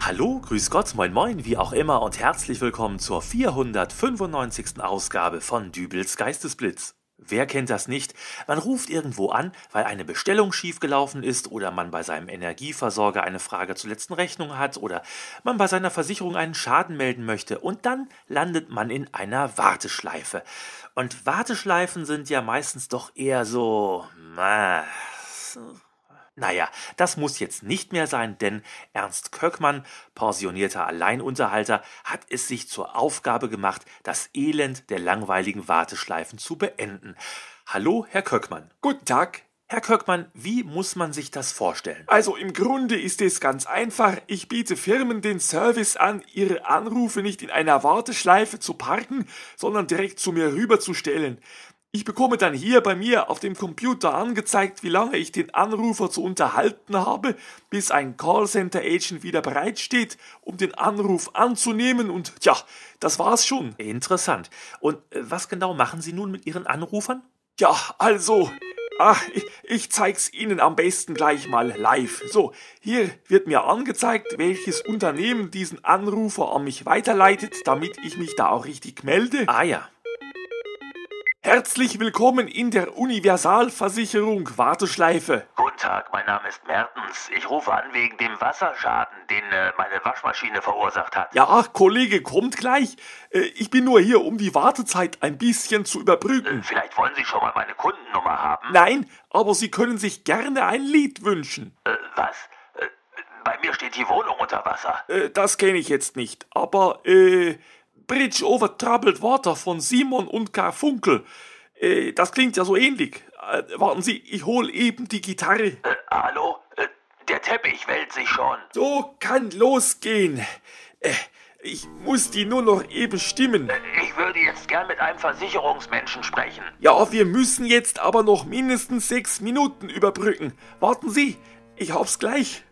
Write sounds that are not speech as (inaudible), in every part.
Hallo, grüß Gott, moin moin, wie auch immer und herzlich willkommen zur 495. Ausgabe von Dübels Geistesblitz. Wer kennt das nicht? Man ruft irgendwo an, weil eine Bestellung schiefgelaufen ist oder man bei seinem Energieversorger eine Frage zur letzten Rechnung hat oder man bei seiner Versicherung einen Schaden melden möchte und dann landet man in einer Warteschleife. Und Warteschleifen sind ja meistens doch eher so. Naja, das muss jetzt nicht mehr sein, denn Ernst Köckmann, pensionierter Alleinunterhalter, hat es sich zur Aufgabe gemacht, das Elend der langweiligen Warteschleifen zu beenden. Hallo, Herr Köckmann. Guten Tag. Herr Köckmann, wie muss man sich das vorstellen? Also im Grunde ist es ganz einfach. Ich biete Firmen den Service an, ihre Anrufe nicht in einer Warteschleife zu parken, sondern direkt zu mir rüberzustellen. Ich bekomme dann hier bei mir auf dem Computer angezeigt, wie lange ich den Anrufer zu unterhalten habe, bis ein Callcenter-Agent wieder bereitsteht, um den Anruf anzunehmen und ja, das war's schon. Interessant. Und äh, was genau machen Sie nun mit Ihren Anrufern? Ja, also, ach, ich, ich zeig's Ihnen am besten gleich mal live. So, hier wird mir angezeigt, welches Unternehmen diesen Anrufer an mich weiterleitet, damit ich mich da auch richtig melde. Ah ja. Herzlich willkommen in der Universalversicherung Warteschleife. Guten Tag, mein Name ist Mertens. Ich rufe an wegen dem Wasserschaden, den äh, meine Waschmaschine verursacht hat. Ja, Kollege, kommt gleich. Äh, ich bin nur hier, um die Wartezeit ein bisschen zu überbrücken. Äh, vielleicht wollen Sie schon mal meine Kundennummer haben. Nein, aber Sie können sich gerne ein Lied wünschen. Äh, was? Äh, bei mir steht die Wohnung unter Wasser. Äh, das kenne ich jetzt nicht, aber äh, Bridge over Troubled Water von Simon und Garfunkel. Äh, das klingt ja so ähnlich. Äh, warten Sie, ich hol eben die Gitarre. Äh, hallo? Äh, der Teppich wälzt sich schon. So kann losgehen. Äh, ich muss die nur noch eben stimmen. Äh, Ich würde jetzt gern mit einem Versicherungsmenschen sprechen. Ja, wir müssen jetzt aber noch mindestens sechs Minuten überbrücken. Warten Sie, ich hab's gleich.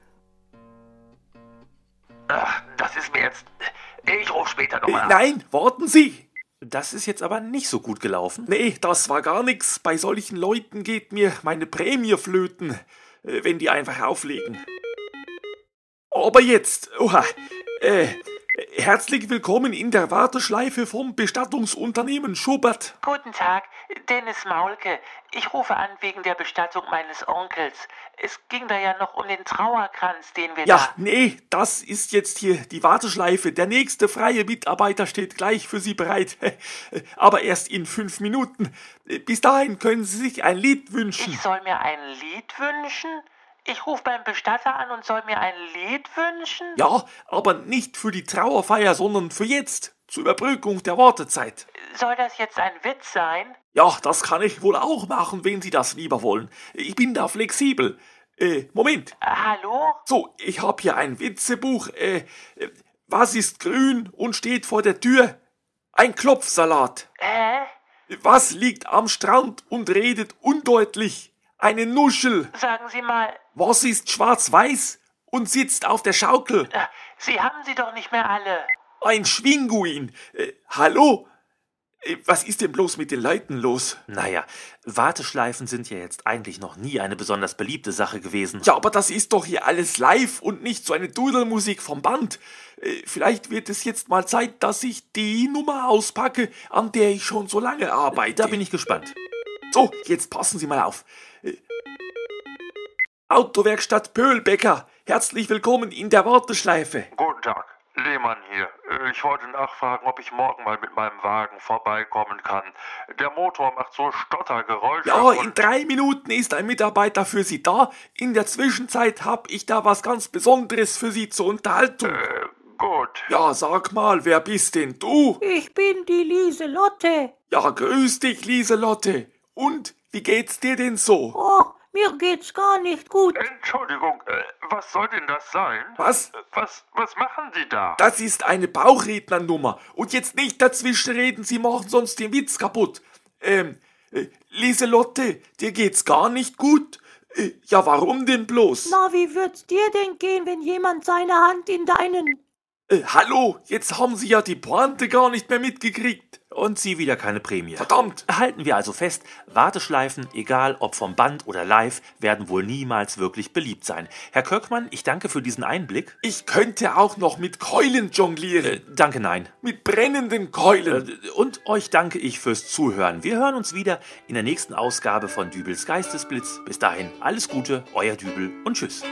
Ach, das ist mir jetzt. Ich rufe später Äh, nochmal an. nein, warten Sie. Das ist jetzt aber nicht so gut gelaufen. Nee, das war gar nix. Bei solchen Leuten geht mir meine Prämie flöten, äh, wenn die einfach auflegen. Aber jetzt, oha, äh, herzlich willkommen in der Warteschleife vom Bestattungsunternehmen Schubert. Guten Tag, Dennis Maulke. Ich rufe an wegen der Bestattung meines Onkels. Es ging da ja noch um den Trauerkranz, den wir Ja, da... nee, das ist jetzt hier die Warteschleife. Der nächste freie Mitarbeiter steht gleich für Sie bereit. (laughs) Aber erst in fünf Minuten. Bis dahin können Sie sich ein Lied wünschen. Ich soll mir ein Lied wünschen? Ich rufe beim Bestatter an und soll mir ein Lied wünschen? Ja, aber nicht für die Trauerfeier, sondern für jetzt, zur Überbrückung der Wartezeit. Soll das jetzt ein Witz sein? Ja, das kann ich wohl auch machen, wenn Sie das lieber wollen. Ich bin da flexibel. Äh, Moment. Äh, hallo? So, ich hab hier ein Witzebuch. Äh, äh, was ist grün und steht vor der Tür? Ein Klopfsalat. Hä? Was liegt am Strand und redet undeutlich? Eine Nuschel. Sagen Sie mal, Was ist schwarz-weiß und sitzt auf der Schaukel? äh, Sie haben sie doch nicht mehr alle. Ein Schwinguin. Äh, hallo? Äh, was ist denn bloß mit den Leuten los? Naja, Warteschleifen sind ja jetzt eigentlich noch nie eine besonders beliebte Sache gewesen. Ja, aber das ist doch hier alles live und nicht so eine Dudelmusik vom Band. Äh, vielleicht wird es jetzt mal Zeit, dass ich die Nummer auspacke, an der ich schon so lange arbeite. Da bin ich gespannt. So, jetzt passen Sie mal auf. Äh, Autowerkstatt Pöhlbecker, herzlich willkommen in der Warteschleife. Guten Tag, Lehmann hier. Äh, Ich wollte nachfragen, ob ich morgen mal mit meinem Wagen vorbeikommen kann. Der Motor macht so Stottergeräusche. Ja, in drei Minuten ist ein Mitarbeiter für Sie da. In der Zwischenzeit hab ich da was ganz Besonderes für Sie zur Unterhaltung. Äh, gut. Ja, sag mal, wer bist denn du? Ich bin die Lieselotte. Ja, grüß dich, Lieselotte. Und, wie geht's dir denn so? Oh, mir geht's gar nicht gut. Entschuldigung, äh, was soll denn das sein? Was? Äh, Was, was machen Sie da? Das ist eine Bauchrednernummer. Und jetzt nicht dazwischenreden, Sie machen sonst den Witz kaputt. Ähm, äh, Lieselotte, dir geht's gar nicht gut? Ja, warum denn bloß? Na, wie wird's dir denn gehen, wenn jemand seine Hand in deinen Äh, hallo, jetzt haben Sie ja die Pointe gar nicht mehr mitgekriegt. Und Sie wieder keine Prämie. Verdammt! Halten wir also fest, Warteschleifen, egal ob vom Band oder live, werden wohl niemals wirklich beliebt sein. Herr Köckmann, ich danke für diesen Einblick. Ich könnte auch noch mit Keulen jonglieren. Äh, danke, nein. mit brennenden Keulen. Äh, Und euch danke ich fürs Zuhören. Wir hören uns wieder in der nächsten Ausgabe von Dübels Geistesblitz. Bis dahin alles Gute, euer Dübel und tschüss.